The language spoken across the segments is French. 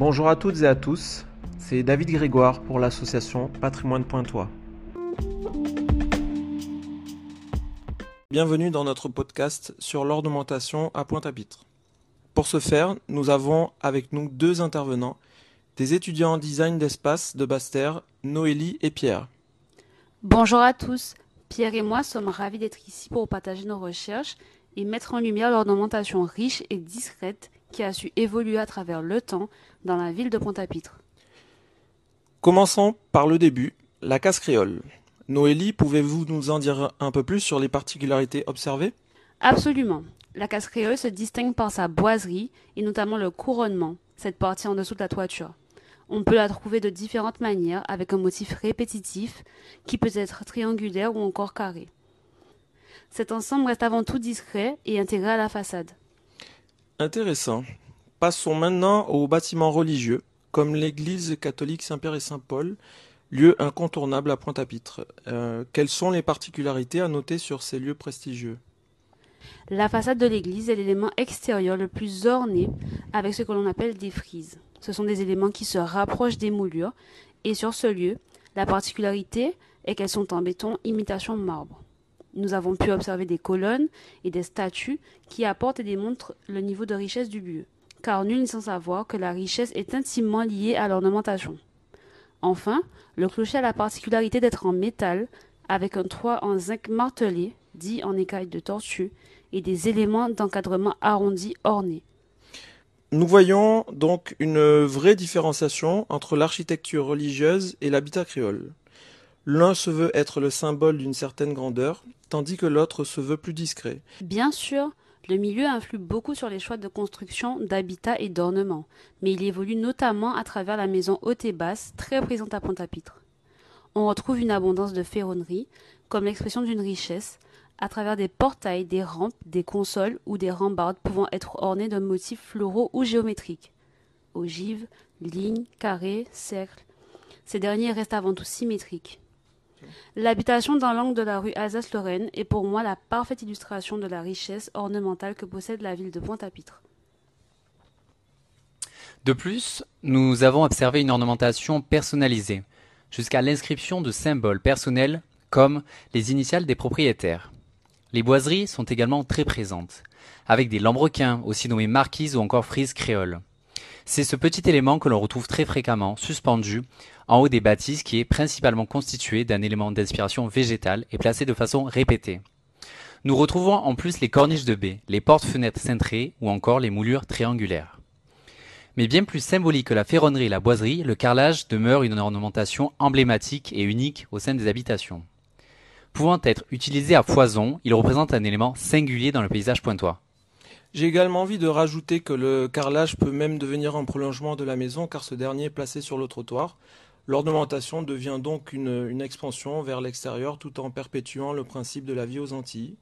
Bonjour à toutes et à tous, c'est David Grégoire pour l'association Patrimoine Pointois. Bienvenue dans notre podcast sur l'ornementation à Pointe-à-Pitre. Pour ce faire, nous avons avec nous deux intervenants, des étudiants en design d'espace de Basse-Terre, Noélie et Pierre. Bonjour à tous, Pierre et moi sommes ravis d'être ici pour partager nos recherches et mettre en lumière l'ornementation riche et discrète qui a su évoluer à travers le temps dans la ville de Pointe-à-Pitre. Commençons par le début, la casse créole. Noélie, pouvez-vous nous en dire un peu plus sur les particularités observées? Absolument. La casse créole se distingue par sa boiserie et notamment le couronnement, cette partie en dessous de la toiture. On peut la trouver de différentes manières avec un motif répétitif qui peut être triangulaire ou encore carré. Cet ensemble reste avant tout discret et intégré à la façade. Intéressant. Passons maintenant aux bâtiments religieux, comme l'église catholique Saint-Pierre et Saint-Paul, lieu incontournable à Pointe-à-Pitre. Euh, quelles sont les particularités à noter sur ces lieux prestigieux? La façade de l'église est l'élément extérieur le plus orné avec ce que l'on appelle des frises. Ce sont des éléments qui se rapprochent des moulures et sur ce lieu, la particularité est qu'elles sont en béton imitation marbre. Nous avons pu observer des colonnes et des statues qui apportent et démontrent le niveau de richesse du lieu, car nul n'est sans savoir que la richesse est intimement liée à l'ornementation. Enfin, le clocher a la particularité d'être en métal, avec un toit en zinc martelé, dit en écaille de tortue, et des éléments d'encadrement arrondis ornés. Nous voyons donc une vraie différenciation entre l'architecture religieuse et l'habitat créole. L'un se veut être le symbole d'une certaine grandeur, tandis que l'autre se veut plus discret. Bien sûr, le milieu influe beaucoup sur les choix de construction, d'habitat et d'ornement, mais il évolue notamment à travers la maison haute et basse, très présente à Pointe-à-Pitre. On retrouve une abondance de ferronnerie, comme l'expression d'une richesse, à travers des portails, des rampes, des consoles ou des rambardes pouvant être ornées de motifs floraux ou géométriques. Ogives, lignes, carrés, cercles. Ces derniers restent avant tout symétriques. L'habitation dans l'angle de la rue Alsace-Lorraine est pour moi la parfaite illustration de la richesse ornementale que possède la ville de Pointe-à-Pitre. De plus, nous avons observé une ornementation personnalisée, jusqu'à l'inscription de symboles personnels comme les initiales des propriétaires. Les boiseries sont également très présentes, avec des lambrequins, aussi nommés marquises ou encore frises créoles. C'est ce petit élément que l'on retrouve très fréquemment suspendu en haut des bâtisses qui est principalement constitué d'un élément d'inspiration végétale et placé de façon répétée. Nous retrouvons en plus les corniches de baie, les portes-fenêtres cintrées ou encore les moulures triangulaires. Mais bien plus symbolique que la ferronnerie et la boiserie, le carrelage demeure une ornementation emblématique et unique au sein des habitations. Pouvant être utilisé à foison, il représente un élément singulier dans le paysage pointois. J'ai également envie de rajouter que le carrelage peut même devenir un prolongement de la maison car ce dernier est placé sur le trottoir. L'ornementation devient donc une, expansion vers l'extérieur tout en perpétuant le principe de la vie aux Antilles.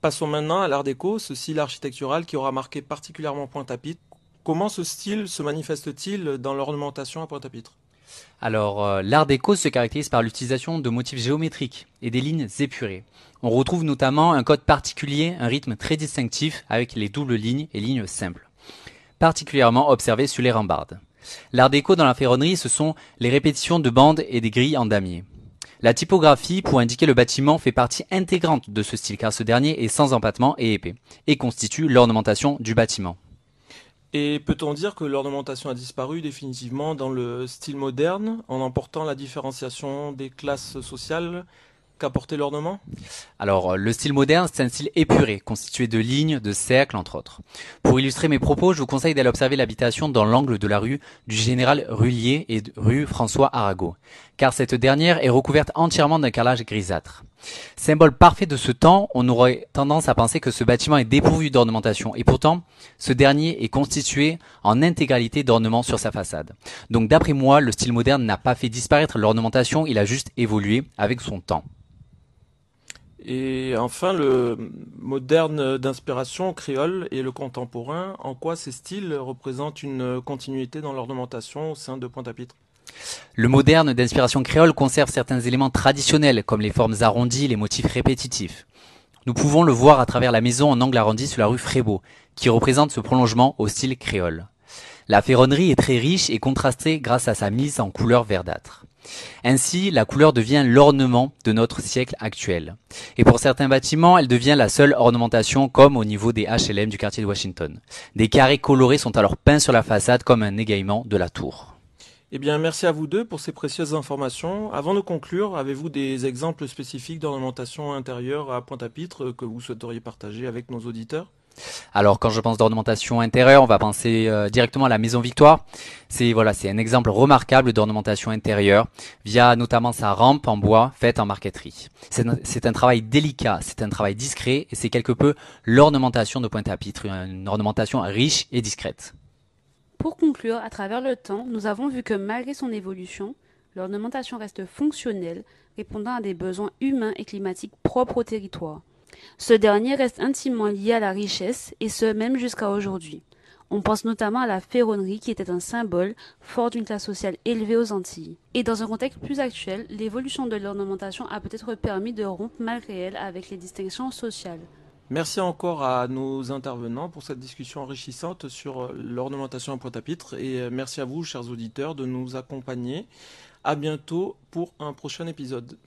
Passons maintenant à l'art déco, ce style architectural qui aura marqué particulièrement Pointe-à-Pitre. Comment ce style se manifeste-t-il dans l'ornementation à Pointe-à-Pitre? Alors, euh, l'art déco se caractérise par l'utilisation de motifs géométriques et des lignes épurées. On retrouve notamment un code particulier, un rythme très distinctif avec les doubles lignes et lignes simples, particulièrement observé sur les rambardes. L'art déco dans la ferronnerie, ce sont les répétitions de bandes et des grilles en damier. La typographie, pour indiquer le bâtiment, fait partie intégrante de ce style car ce dernier est sans empattement et épais, et constitue l'ornementation du bâtiment. Et peut-on dire que l'ornementation a disparu définitivement dans le style moderne en emportant la différenciation des classes sociales qu'apportait l'ornement? Alors, le style moderne, c'est un style épuré, constitué de lignes, de cercles, entre autres. Pour illustrer mes propos, je vous conseille d'aller observer l'habitation dans l'angle de la rue du général Rullier et rue François Arago, car cette dernière est recouverte entièrement d'un carrelage grisâtre. Symbole parfait de ce temps, on aurait tendance à penser que ce bâtiment est dépourvu d'ornementation, et pourtant, ce dernier est constitué en intégralité d'ornements sur sa façade. Donc d'après moi, le style moderne n'a pas fait disparaître l'ornementation, il a juste évolué avec son temps. Et enfin, le moderne d'inspiration créole et le contemporain, en quoi ces styles représentent une continuité dans l'ornementation au sein de Pointe-à-Pitre? Le moderne d'inspiration créole conserve certains éléments traditionnels comme les formes arrondies, les motifs répétitifs. Nous pouvons le voir à travers la maison en angle arrondi sur la rue Frébeau, qui représente ce prolongement au style créole. La ferronnerie est très riche et contrastée grâce à sa mise en couleur verdâtre. Ainsi, la couleur devient l'ornement de notre siècle actuel. Et pour certains bâtiments, elle devient la seule ornementation comme au niveau des HLM du quartier de Washington. Des carrés colorés sont alors peints sur la façade comme un égaiement de la tour. Eh bien, merci à vous deux pour ces précieuses informations. Avant de conclure, avez-vous des exemples spécifiques d'ornementation intérieure à Pointe-à-Pitre que vous souhaiteriez partager avec nos auditeurs? Alors quand je pense d'ornementation intérieure, on va penser euh, directement à la Maison Victoire. C'est voilà, c'est un exemple remarquable d'ornementation intérieure via notamment sa rampe en bois faite en marqueterie. C'est un travail délicat, c'est un travail discret et c'est quelque peu l'ornementation de Pointe-à-Pitre, une ornementation riche et discrète. Pour conclure, à travers le temps, nous avons vu que malgré son évolution, l'ornementation reste fonctionnelle, répondant à des besoins humains et climatiques propres au territoire. Ce dernier reste intimement lié à la richesse, et ce même jusqu'à aujourd'hui. On pense notamment à la ferronnerie qui était un symbole fort d'une classe sociale élevée aux Antilles. Et dans un contexte plus actuel, l'évolution de l'ornementation a peut-être permis de rompre malgré elle avec les distinctions sociales. Merci encore à nos intervenants pour cette discussion enrichissante sur l'ornementation en Pointe-à-Pitre et merci à vous, chers auditeurs, de nous accompagner. À bientôt pour un prochain épisode.